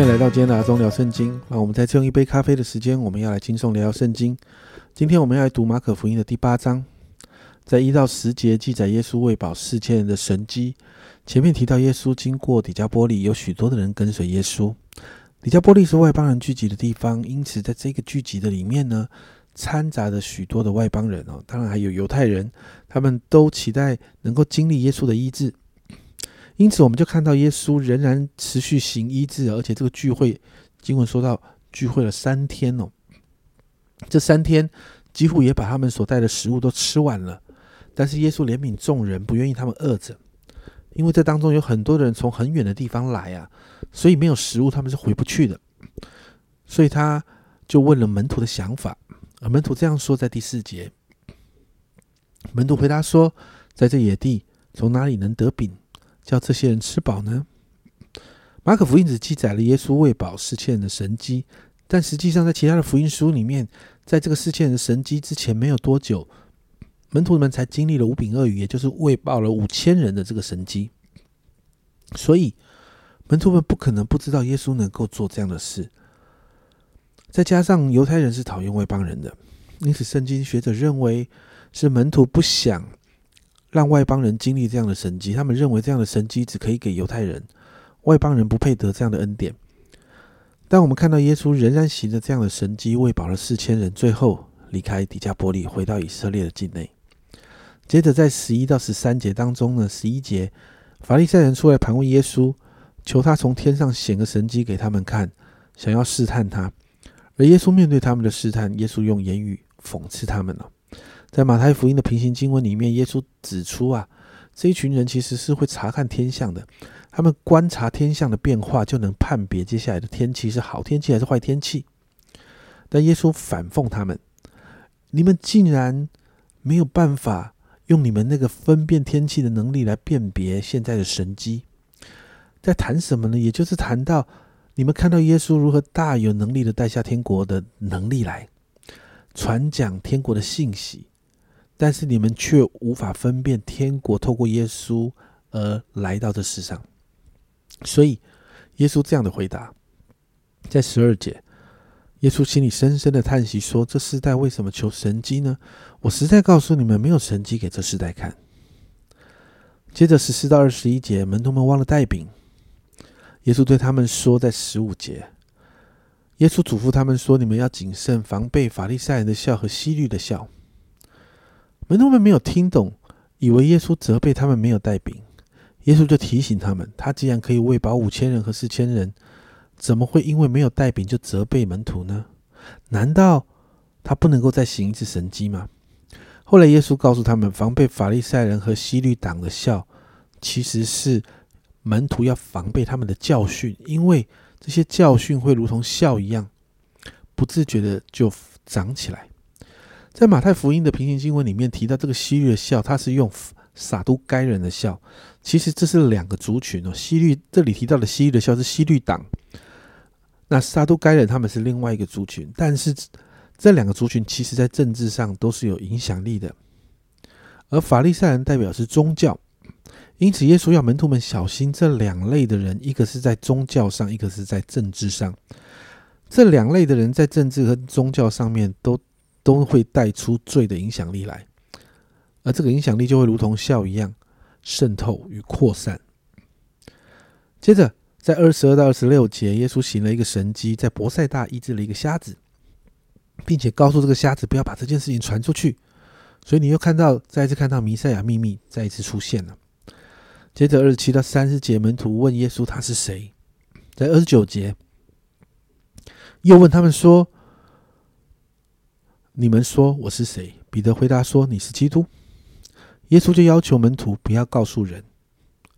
欢迎来到今天的阿忠聊圣经。那我们在这用一杯咖啡的时间，我们要来轻松聊聊圣经。今天我们要来读马可福音的第八章，在一到十节记载耶稣喂饱四千人的神迹。前面提到耶稣经过底加波利，有许多的人跟随耶稣。底加波利是外邦人聚集的地方，因此在这个聚集的里面呢，掺杂着许多的外邦人哦，当然还有犹太人，他们都期待能够经历耶稣的医治。因此，我们就看到耶稣仍然持续行医治，而且这个聚会，经文说到聚会了三天哦。这三天几乎也把他们所带的食物都吃完了。但是耶稣怜悯众人，不愿意他们饿着，因为这当中有很多人从很远的地方来啊，所以没有食物他们是回不去的。所以他就问了门徒的想法，而门徒这样说，在第四节，门徒回答说：“在这野地，从哪里能得饼？”叫这些人吃饱呢？马可福音只记载了耶稣喂饱四千人的神迹，但实际上在其他的福音书里面，在这个四千人的神迹之前没有多久，门徒们才经历了五饼二鱼，也就是喂饱了五千人的这个神迹。所以门徒们不可能不知道耶稣能够做这样的事。再加上犹太人是讨厌外邦人的，因此圣经学者认为是门徒不想。让外邦人经历这样的神迹，他们认为这样的神迹只可以给犹太人，外邦人不配得这样的恩典。但我们看到耶稣仍然行着这样的神迹，喂饱了四千人，最后离开底加波利，回到以色列的境内。接着在十一到十三节当中呢，十一节法利赛人出来盘问耶稣，求他从天上显个神迹给他们看，想要试探他。而耶稣面对他们的试探，耶稣用言语讽刺他们了。在马太福音的平行经文里面，耶稣指出啊，这一群人其实是会查看天象的，他们观察天象的变化，就能判别接下来的天气是好天气还是坏天气。但耶稣反讽他们：你们竟然没有办法用你们那个分辨天气的能力来辨别现在的神机，在谈什么呢？也就是谈到你们看到耶稣如何大有能力的带下天国的能力来传讲天国的信息。但是你们却无法分辨天国透过耶稣而来到这世上，所以耶稣这样的回答，在十二节，耶稣心里深深的叹息说：“这世代为什么求神机呢？我实在告诉你们，没有神机给这世代看。”接着十四到二十一节，门徒们忘了带饼，耶稣对他们说：“在十五节，耶稣嘱咐他们说：你们要谨慎，防备法利赛人的笑和希律的笑。”门徒们没有听懂，以为耶稣责备他们没有带饼。耶稣就提醒他们：他既然可以喂饱五千人和四千人，怎么会因为没有带饼就责备门徒呢？难道他不能够再行一次神迹吗？后来耶稣告诉他们，防备法利赛人和西律党的笑，其实是门徒要防备他们的教训，因为这些教训会如同笑一样，不自觉的就长起来。在马太福音的平行经文里面提到这个西律的笑，他是用撒都该人的笑。其实这是两个族群哦。西律这里提到的西律的笑是西律党，那撒都该人他们是另外一个族群。但是这两个族群其实在政治上都是有影响力的。而法利赛人代表是宗教，因此耶稣要门徒们小心这两类的人，一个是在宗教上，一个是在政治上。这两类的人在政治和宗教上面都。都会带出罪的影响力来，而这个影响力就会如同笑一样渗透与扩散。接着，在二十二到二十六节，耶稣行了一个神迹，在博塞大医治了一个瞎子，并且告诉这个瞎子不要把这件事情传出去。所以，你又看到再次看到弥赛亚秘密再一次出现了。接着，二十七到三十节，门徒问耶稣他是谁？在二十九节，又问他们说。你们说我是谁？彼得回答说：“你是基督。”耶稣就要求门徒不要告诉人。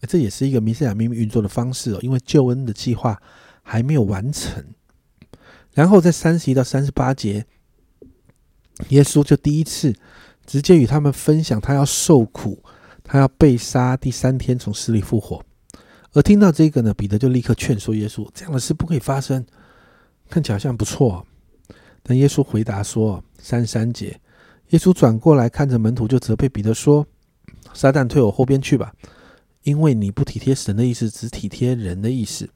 这也是一个弥赛亚秘密运作的方式哦，因为救恩的计划还没有完成。然后在三十一到三十八节，耶稣就第一次直接与他们分享他要受苦，他要被杀，第三天从死里复活。而听到这个呢，彼得就立刻劝说耶稣：“这样的事不可以发生。”看起来好像不错。但耶稣回答说：“三十三节，耶稣转过来看着门徒，就责备彼得说：‘撒旦，退我后边去吧，因为你不体贴神的意思，只体贴人的意思。’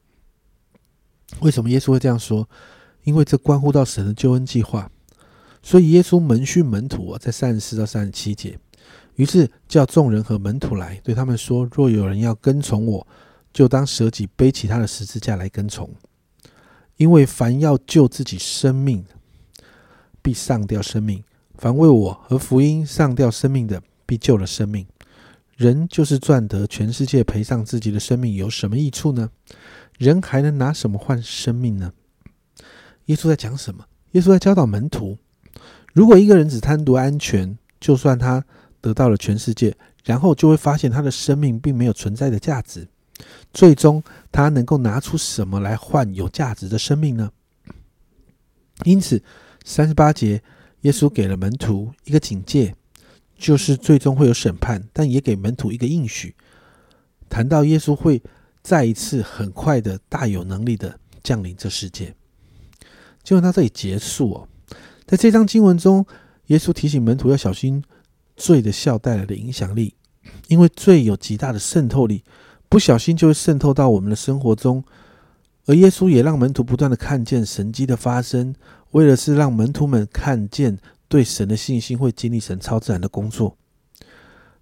为什么耶稣会这样说？因为这关乎到神的救恩计划。所以耶稣门训门徒啊，在三十四到三十七节，于是叫众人和门徒来，对他们说：若有人要跟从我，就当舍己，背起他的十字架来跟从。因为凡要救自己生命，必上吊生命；凡为我和福音上吊生命的，必救了生命。人就是赚得全世界，赔上自己的生命，有什么益处呢？人还能拿什么换生命呢？耶稣在讲什么？耶稣在教导门徒。如果一个人只贪图安全，就算他得到了全世界，然后就会发现他的生命并没有存在的价值。最终，他能够拿出什么来换有价值的生命呢？因此，三十八节，耶稣给了门徒一个警戒，就是最终会有审判，但也给门徒一个应许，谈到耶稣会再一次很快的、大有能力的降临这世界。就文到这里结束哦。在这章经文中，耶稣提醒门徒要小心罪的笑带来的影响力，因为罪有极大的渗透力，不小心就会渗透到我们的生活中。而耶稣也让门徒不断的看见神迹的发生，为的是让门徒们看见对神的信心会经历神超自然的工作。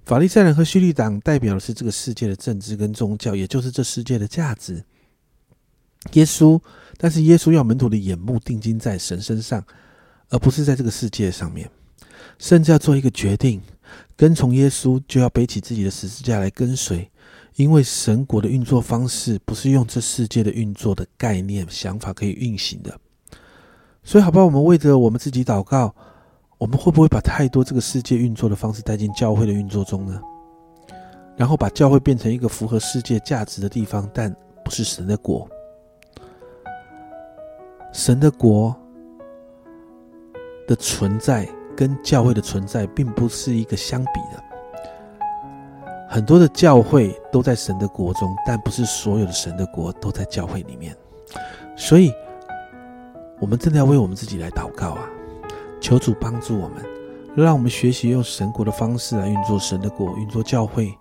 法利赛人和叙利党代表的是这个世界的政治跟宗教，也就是这世界的价值。耶稣，但是耶稣要门徒的眼目定睛在神身上。而不是在这个世界上面，甚至要做一个决定，跟从耶稣，就要背起自己的十字架来跟随。因为神国的运作方式不是用这世界的运作的概念、想法可以运行的。所以，好吧，我们为着我们自己祷告，我们会不会把太多这个世界运作的方式带进教会的运作中呢？然后把教会变成一个符合世界价值的地方，但不是神的国。神的国。的存在跟教会的存在并不是一个相比的。很多的教会都在神的国中，但不是所有的神的国都在教会里面。所以，我们真的要为我们自己来祷告啊！求主帮助我们，让我们学习用神国的方式来运作神的国，运作教会，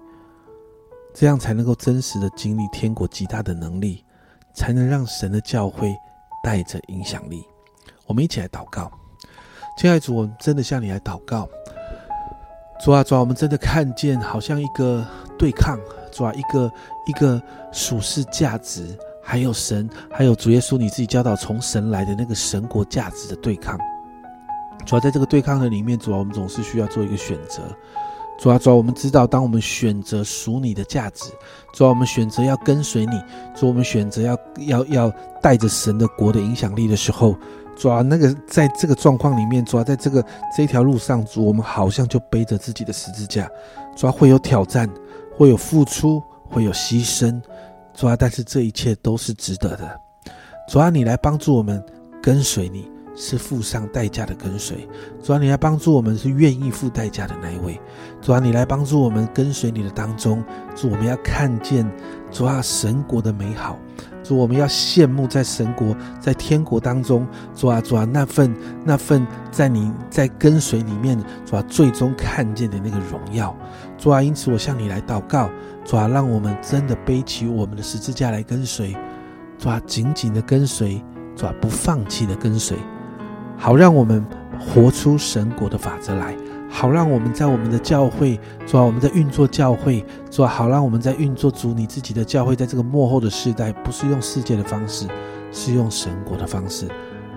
这样才能够真实的经历天国极大的能力，才能让神的教会带着影响力。我们一起来祷告。亲爱的主，我真的向你来祷告。主啊，主啊，我们真的看见好像一个对抗，主啊，一个一个属世价值，还有神，还有主耶稣你自己教导从神来的那个神国价值的对抗。主要在这个对抗的里面，主啊，我们总是需要做一个选择。主啊，主啊，我们知道，当我们选择属你的价值，主啊，我们选择要跟随你，主，我们选择要要要带着神的国的影响力的时候。主要那个在这个状况里面，主要在这个这条路上，主我们好像就背着自己的十字架，主要会有挑战，会有付出，会有牺牲，主要但是这一切都是值得的。主要你来帮助我们跟随你，是付上代价的跟随。主要你来帮助我们是愿意付代价的那一位。主要你来帮助我们跟随你的当中，主我们要看见主啊神国的美好。主，我们要羡慕在神国、在天国当中，主啊，主啊，那份那份在你在跟随里面，主啊，最终看见的那个荣耀，主啊，因此我向你来祷告，主啊，让我们真的背起我们的十字架来跟随，主啊，紧紧的跟随，主啊，不放弃的跟随，好让我们活出神国的法则来。好，让我们在我们的教会，主啊，我们在运作教会，主啊，好让我们在运作主你自己的教会，在这个幕后的时代，不是用世界的方式，是用神国的方式，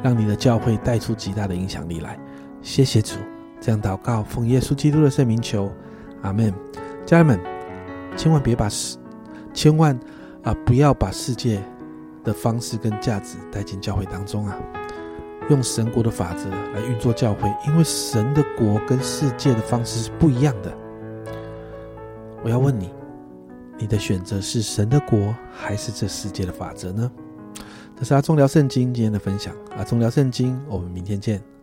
让你的教会带出极大的影响力来。谢谢主，这样祷告，奉耶稣基督的圣名求，阿门。家人们，千万别把世，千万啊，不要把世界的方式跟价值带进教会当中啊。用神国的法则来运作教会，因为神的国跟世界的方式是不一样的。我要问你，你的选择是神的国还是这世界的法则呢？这是阿忠聊圣经今天的分享，阿忠聊圣经，我们明天见。